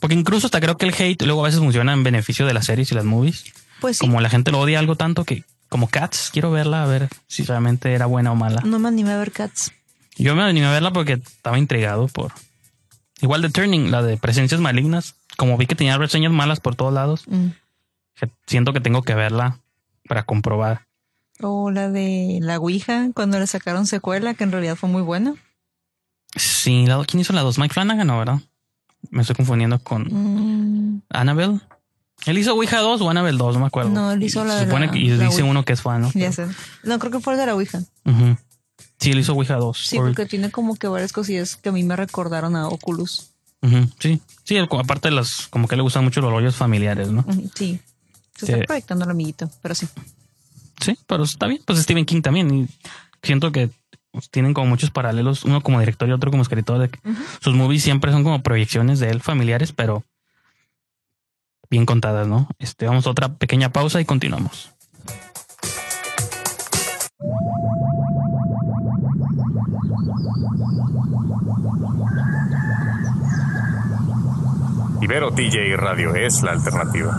Porque incluso hasta creo que el hate luego a veces funciona en beneficio de las series y las movies. Pues sí, Como la gente lo odia algo tanto que... Como Cats, quiero verla a ver si realmente era buena o mala. no me animé a ver Cats. Yo me animé a verla porque estaba intrigado por... Igual de Turning, la de Presencias Malignas. Como vi que tenía reseñas malas por todos lados, Mm. siento que tengo que verla para comprobar. O la de La Ouija, cuando le sacaron secuela, que en realidad fue muy buena. Sí, la- ¿quién hizo la dos? Mike Flanagan, ¿no, verdad? Me estoy confundiendo con Mm, Annabelle. ¿Él hizo Ouija 2 o Annabelle 2? No me acuerdo. No, él hizo la se de supone la- que, y dice Ouija. uno que es fan, ¿no? ya sé. No, creo que fue el de La Ouija. Ujú. Sí, él hizo Ouija 2. Sí, Or- porque tiene como que varias cosillas que a mí me recordaron a Oculus. Sí, sí, aparte de las, como que le gustan mucho los rollos familiares, ¿no? Sí. Se Sí. está proyectando el amiguito, pero sí. Sí, pero está bien. Pues Stephen King también. Y siento que pues, tienen como muchos paralelos, uno como director y otro como escritor. De que Sus movies siempre son como proyecciones de él familiares, pero bien contadas, ¿no? Este, vamos a otra pequeña pausa y continuamos. Ibero TJ Radio es la alternativa.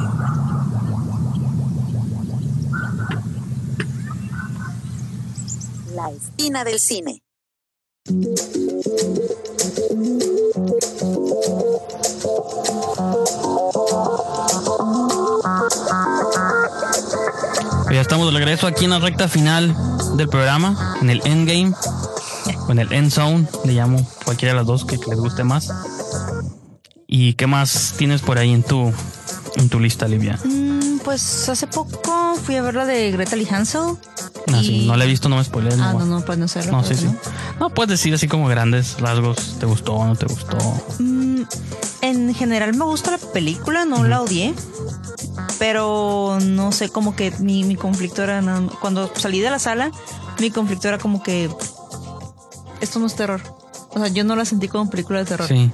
La esquina del cine. Ya estamos de regreso aquí en la recta final del programa, en el endgame, o en el end zone, le llamo cualquiera de las dos que, que les guste más. ¿Y qué más tienes por ahí en tu, en tu lista, Livia? Mm, pues hace poco fui a ver la de Greta Lee Hansel. Ah, sí, no la he visto, no me spoilees. Ah, no, no, no, pues no sé. No, sí, sí. No, puedes decir así como grandes rasgos, ¿te gustó o no te gustó? Mm, en general me gusta la película, no la odié. Pero no sé, como que mi, mi conflicto era Cuando salí de la sala, mi conflicto era como que esto no es terror. O sea, yo no la sentí como película de terror. Sí.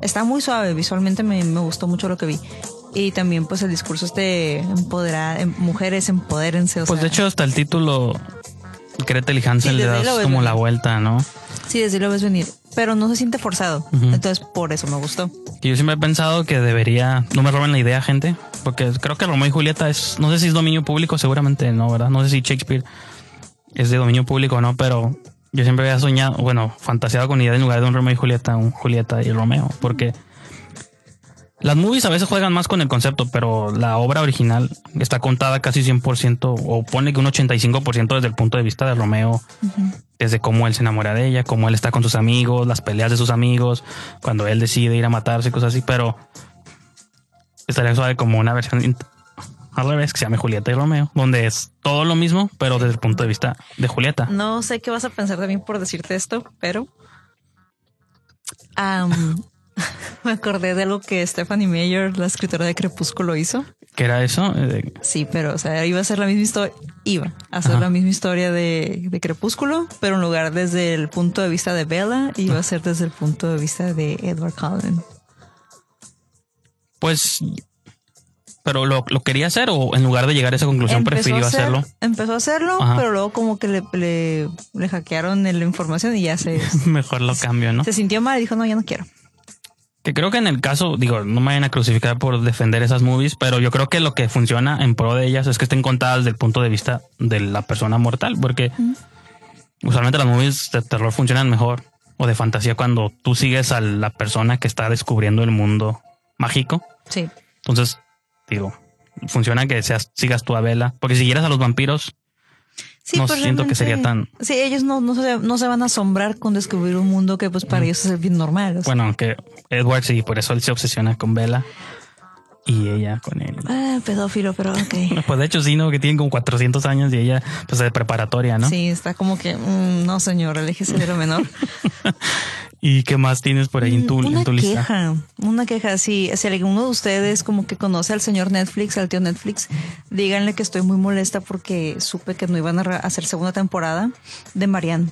Está muy suave, visualmente me, me gustó mucho lo que vi. Y también pues el discurso este empoderar, em- mujeres empodérense. O Pues sea, de hecho hasta el título Greta Lee Hansel Sí, le das como venir. la vuelta, ¿no? Sí, desde lo ves venir. pero no se siente forzado. Entonces, por eso me gustó. Y yo siempre he pensado que debería, no me roben la idea, gente, porque creo que Romeo y Julieta es, no sé si es dominio público, seguramente no, ¿verdad? No sé si Shakespeare es de dominio público o no, pero yo siempre había soñado, bueno, fantaseado con idea de en lugar de un Romeo y Julieta, un Julieta y Romeo, porque las movies a veces juegan más con el concepto, pero la obra original está contada casi 100% o pone que un 85% desde el punto de vista de Romeo, desde cómo él se enamora de ella, cómo él está con sus amigos, las peleas de sus amigos, cuando él decide ir a matarse, cosas así, pero estaría suave como una versión al revés que se llame Julieta y Romeo, donde es todo lo mismo, pero desde el punto de vista de Julieta. No sé qué vas a pensar de mí por decirte esto, pero (laughs) me acordé de algo que Stephanie Meyer, la escritora de Crepúsculo, hizo. ¿Qué era eso? Eh, Sí, pero o sea, iba a ser la misma historia, iba a ser Ajá. la misma historia de, de Crepúsculo, pero en lugar desde el punto de vista de Bella, iba a ser desde el punto de vista de Edward Cullen. Pues, pero lo, lo quería hacer o en lugar de llegar a esa conclusión Empezó prefirió hacer- hacerlo. Empezó a hacerlo, Ajá. pero luego como que le, le, le hackearon la información y ya se, (laughs) Mejor lo cambio, ¿no? se sintió mal y dijo, no, ya no quiero. Que creo que en el caso, digo, no me vayan a crucificar por defender esas movies, pero yo creo que lo que funciona en pro de ellas es que estén contadas desde el punto de vista de la persona mortal, porque usualmente las movies de terror funcionan mejor o de fantasía cuando tú sigues a la persona que está descubriendo el mundo mágico. Sí. Entonces, digo, funciona que seas, sigas tú a Vela, porque si siguieras a los vampiros, Sí, no pues siento que sería tan, Sí, ellos no, no, se, no se van a asombrar con descubrir un mundo que pues para ellos es bien normal. o sea. bueno, aunque Edward sí, por eso él se obsesiona con Vela y ella con él. Ah, pedófilo, pero ok. (laughs) Pues de hecho sí, ¿no? Que tienen como 400 años y ella pues de preparatoria, ¿no? Sí, está como que, mm, no señor, aléjese de lo menor. (laughs) ¿Y qué más tienes por ahí en tu, Mm, una en tu lista? queja, una queja. Si, si alguno de ustedes como que conoce al señor Netflix, al tío Netflix, díganle que estoy muy molesta porque supe que no iban a hacer segunda temporada de Marianne.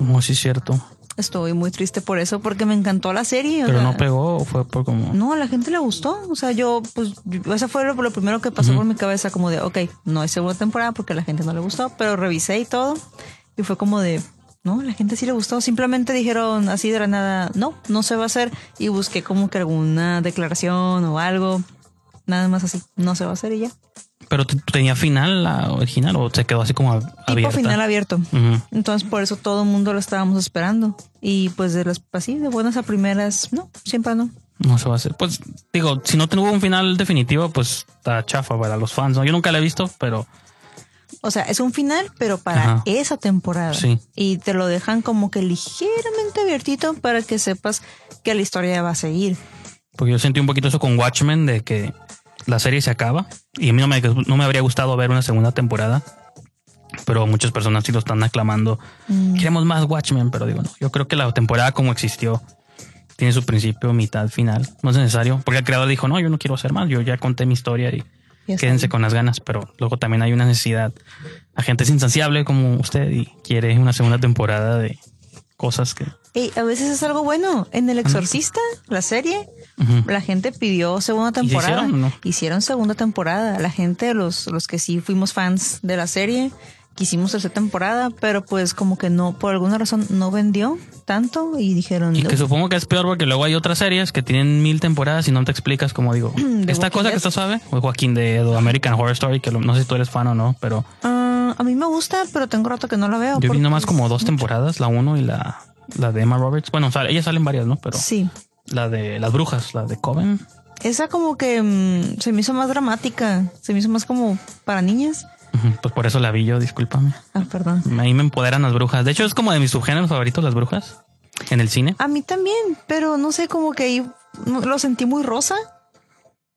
No, sí es cierto. Estoy muy triste por eso porque me encantó la serie. o Pero sea, no pegó o fue por como... No, a la gente le gustó. O sea, yo, pues, yo- eso fue lo, lo primero que pasó por mi cabeza, como de, ok, no hay segunda temporada porque a la gente no le gustó, pero revisé y todo. Y fue como de, no, la gente sí le gustó. Simplemente dijeron así de la nada, no, no se va a hacer. Y busqué como que alguna declaración o algo. Nada más así, no se va a hacer y ya. Pero tenía final la original o se quedó así como ab- Tipo abierta. final abierto. Entonces, por eso todo el mundo lo estábamos esperando. Y pues de las, así, de buenas a primeras, no, siempre no. No se va a hacer. Pues digo, si no tuvo un final definitivo, pues está chafa para los fans. ¿no? Yo nunca la he visto, pero O sea, es un final, pero para Ajá. esa temporada. Sí. Y te lo dejan como que ligeramente abiertito para que sepas que la historia va a seguir. porque yo sentí un poquito eso con Watchmen de que la serie se acaba y a mí no me, no me habría gustado ver una segunda temporada. Pero muchas personas sí lo están aclamando. Mm. Queremos más Watchmen, pero digo, no. Yo creo que la temporada como existió tiene su principio, mitad, final. No es necesario. Porque el creador dijo, no, yo no quiero hacer más. Yo ya conté mi historia y. quédense con las ganas. Pero luego también hay una necesidad. La gente es insaciable como usted y quiere una segunda temporada de cosas que... Y a veces es algo bueno. En El Exorcista, la serie, la gente pidió segunda se temporada. hicieron no? Hicieron segunda temporada. La gente, los, los que sí fuimos fans de la serie, quisimos tercera temporada, pero pues como que no, por alguna razón no vendió tanto y dijeron, Y que supongo que es peor porque luego hay otras series que tienen mil temporadas y no te explicas como digo, (clears throat) esta Walking cosa que está suave, o Joaquín de o American Horror Story, que no sé si tú eres fan o no, pero Ah, a mí me gusta, pero tengo rato que no la veo. yo vi nomás como dos mucho. temporadas, la uno y la, la de Emma Roberts. Bueno, sale- ellas salen varias, ¿no? Pero Sí. la de las brujas, la de Coven, Esa como que mm, se me hizo más dramática, se me hizo más como para niñas. Pues por eso la vi yo, discúlpame. Ah, perdón. Ahí me empoderan las brujas. De hecho, es como de mis subgéneros favoritos, las brujas, en el cine. A mí también, pero no sé, como que ahí lo sentí muy rosa.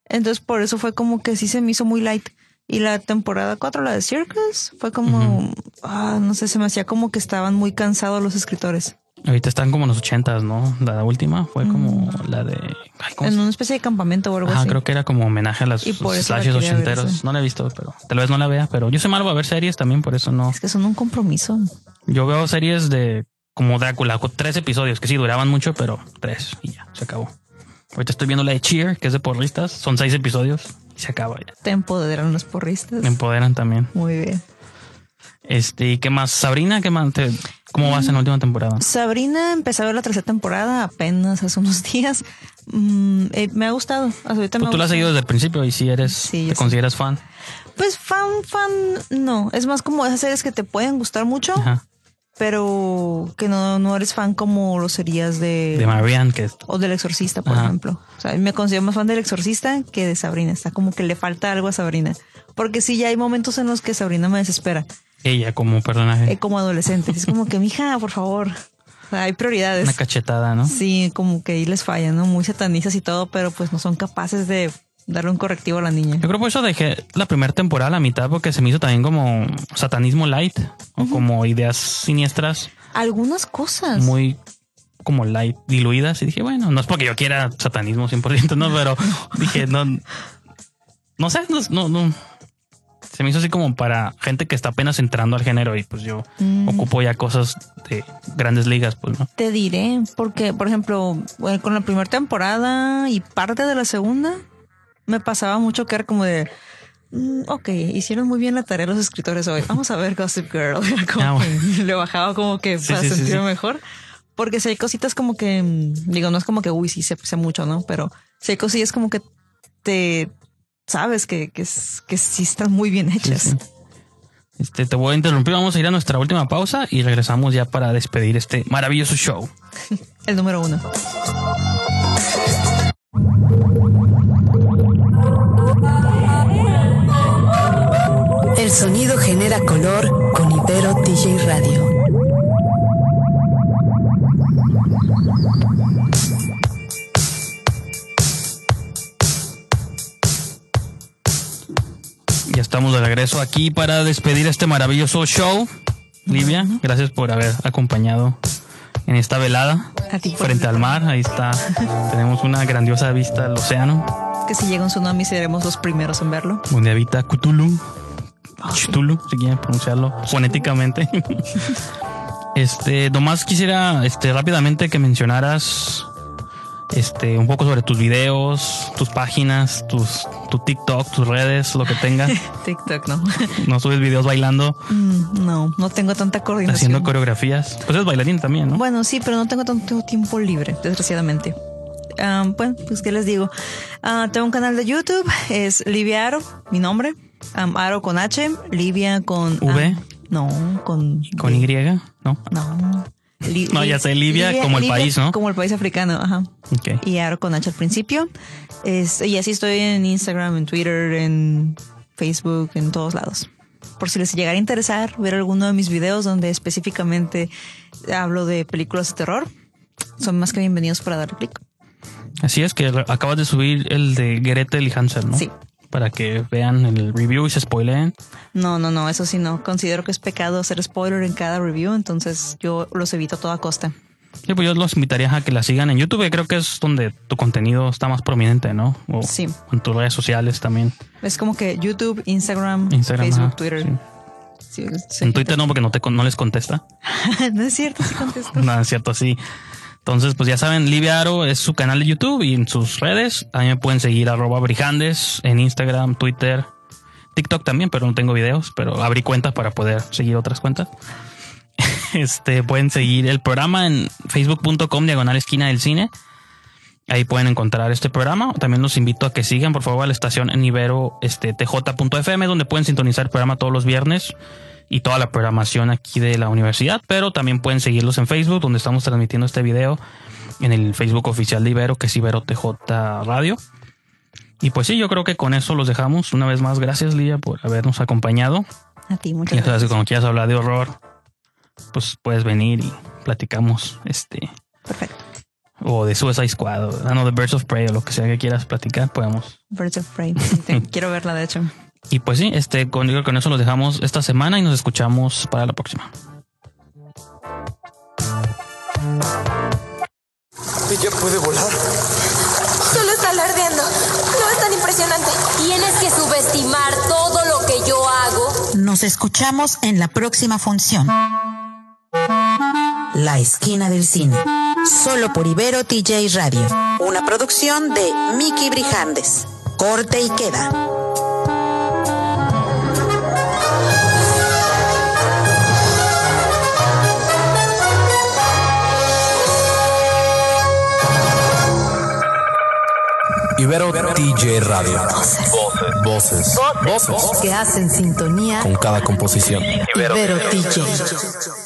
Entonces por eso fue como que sí se me hizo muy light. Y la temporada 4, la de Circus, fue como, ah, no sé, se me hacía como que estaban muy cansados los escritores. Ahorita están como en los ochentas, ¿no? La última fue como la de... ay, ¿cómo Mm. En una especie de campamento o algo Ajá, así. creo que era como homenaje a las Y por eso la slashes ver, ochenteros. sí. No la he visto, pero tal vez no la vea. Pero yo soy malo a ver series también, por eso no. Es que son un compromiso. Yo veo series de como Drácula, con tres episodios que sí duraban mucho, pero tres y ya, se acabó. Ahorita estoy viendo la de Cheer, que es de porristas. Son seis episodios y se acaba ya. Te empoderan los porristas. Me empoderan también. Muy bien. Este, ¿y qué más? Sabrina, ¿qué más? Te- ¿Cómo vas en la última temporada? Sabrina empezó a ver la tercera temporada apenas hace unos días. Mm, eh, me ha gustado. Ahorita me Pues tú la has seguido desde el principio y si eres, Sí, te sí. consideras fan. Pues fan, fan, no. Es más como esas series que te pueden gustar mucho, Ajá. pero que no, no eres fan como lo serías de... De Marianne, que es o del Exorcista, por Ajá. ejemplo. O sea, me considero más fan del Exorcista que de Sabrina. Está como que le falta algo a Sabrina. Porque sí, ya hay momentos en los que Sabrina me desespera. Ella como personaje. eh, como adolescente. Es como que, mija, por favor. Hay prioridades. Una cachetada, ¿no? Sí, como que ahí les falla, ¿no? Muy satanizas y todo, pero pues no son capaces de darle un correctivo a la niña. Yo creo por eso dejé la primera temporada a la mitad porque se me hizo también como satanismo light o como ideas siniestras Algunas cosas. muy como light, diluidas. Y dije, bueno, no es porque yo quiera satanismo 100%, no, pero dije, no, no sé, no, no, no. Se me hizo así como para gente que está apenas entrando al género y pues yo Mm. ocupo ya cosas de grandes ligas, pues no. Te diré, porque, por ejemplo, con la primera temporada y parte de la segunda, me pasaba mucho que era como de. mm, ok, hicieron muy bien la tarea los escritores hoy. Vamos a ver Gossip Girl. (laughs) Como Ah, bueno. que le bajaba como que para sí, sí, sentirme sí. mejor. Porque si hay cositas como que, digo, no es como que, uy, sí sé, sé mucho, ¿no? Pero si hay cosillas como que te sabes que, que, es- que sí están muy bien hechas. sí. Este, te voy a interrumpir, vamos a ir a nuestra última pausa y regresamos ya para despedir este maravilloso show. (laughs) El número uno. El sonido genera color con Ibero DJ Radio. Estamos de regreso aquí para despedir este maravilloso show. Livia, gracias por haber acompañado en esta velada A ti por frente al mar. Ahí está. Tenemos una grandiosa vista al océano. Que si llega un tsunami seremos los primeros en verlo. donde habita Cthulhu. Cthulhu, si quieren pronunciarlo fonéticamente. (laughs) Este, nomás quisiera este, rápidamente que mencionaras este, un poco sobre tus videos, tus páginas, tus, tu TikTok, tus redes, lo que tengas. (laughs) TikTok, no. (laughs) No subes videos bailando, Mm, no, no tengo tanta coordinación. haciendo coreografías. Pues es bailarín también, ¿no? Bueno, sí, pero no tengo tanto tiempo libre, desgraciadamente. Ah, bueno, pues qué les digo. Ah, tengo un canal de YouTube, es Livia Aro, mi nombre. Aro con H, Livia con V. no, con Con Y, ¿no? No. Li- No, ya sé, Libia como el país, ¿no? Como el país africano, ajá. Y Aro con H al principio. Es, y así estoy en Instagram, en Twitter, en Facebook, en todos lados. Por si les llegara a interesar ver alguno de mis videos donde específicamente hablo de películas de terror, son más que bienvenidos para darle clic. Así es que acabas de subir el de Gretel y Hansel, ¿no? Sí. Para que vean el review y se spoileen. No, no, no, eso sí no. Considero que es pecado hacer spoiler en cada review, entonces yo los evito a toda costa. Sí, pues yo los invitaría a que la sigan en YouTube, que creo que es donde tu contenido está más prominente, ¿no? O Sí. en tus redes sociales también. Es como que YouTube, Instagram, Instagram, Facebook, ajá, Twitter. sí. Sí. En Twitter no, porque no, te, no les contesta. (laughs) no es cierto, sí contesto. (laughs) Nada, es cierto, sí. Entonces, pues ya saben, Livia Aro es su canal de YouTube y en sus redes. A me pueden seguir arroba brijandes en Instagram, Twitter, TikTok también, pero no tengo videos, pero abrí cuentas para poder seguir otras cuentas. (laughs) Este, pueden seguir el programa en facebook.com diagonal esquina del cine. Ahí pueden encontrar este programa. También los invito a que sigan, por favor, a la estación en Ibero este, tj.fm, donde pueden sintonizar el programa todos los viernes y toda la programación aquí de la universidad. Pero también pueden seguirlos en Facebook, donde estamos transmitiendo este video en el Facebook oficial de Ibero, que es Ibero TJ Radio. Y pues sí, yo creo que con eso los dejamos. Una vez más, gracias, Lía, por habernos acompañado. A ti, muchas ya sabes que gracias. cuando quieras hablar de horror, pues puedes venir y platicamos este. Perfecto. O de Suicide Squad, o ah, no, de Birds of Prey, o lo que sea que quieras platicar, podemos. Birds of Prey. (laughs) (laughs) Quiero verla, de hecho. Y pues sí, este, con, con eso los dejamos esta semana y nos escuchamos para la próxima. Ella puede volar. Solo está alardeando. No es tan impresionante. Tienes que subestimar todo lo que yo hago. Nos escuchamos en la próxima función. La esquina del cine. Solo por Ibero TJ Radio. Una producción de Mickey Brijandes. Corte y queda. Ibero TJ Radio. Voces. Voces. Que hacen sintonía Con cada composición. Ibero TJ.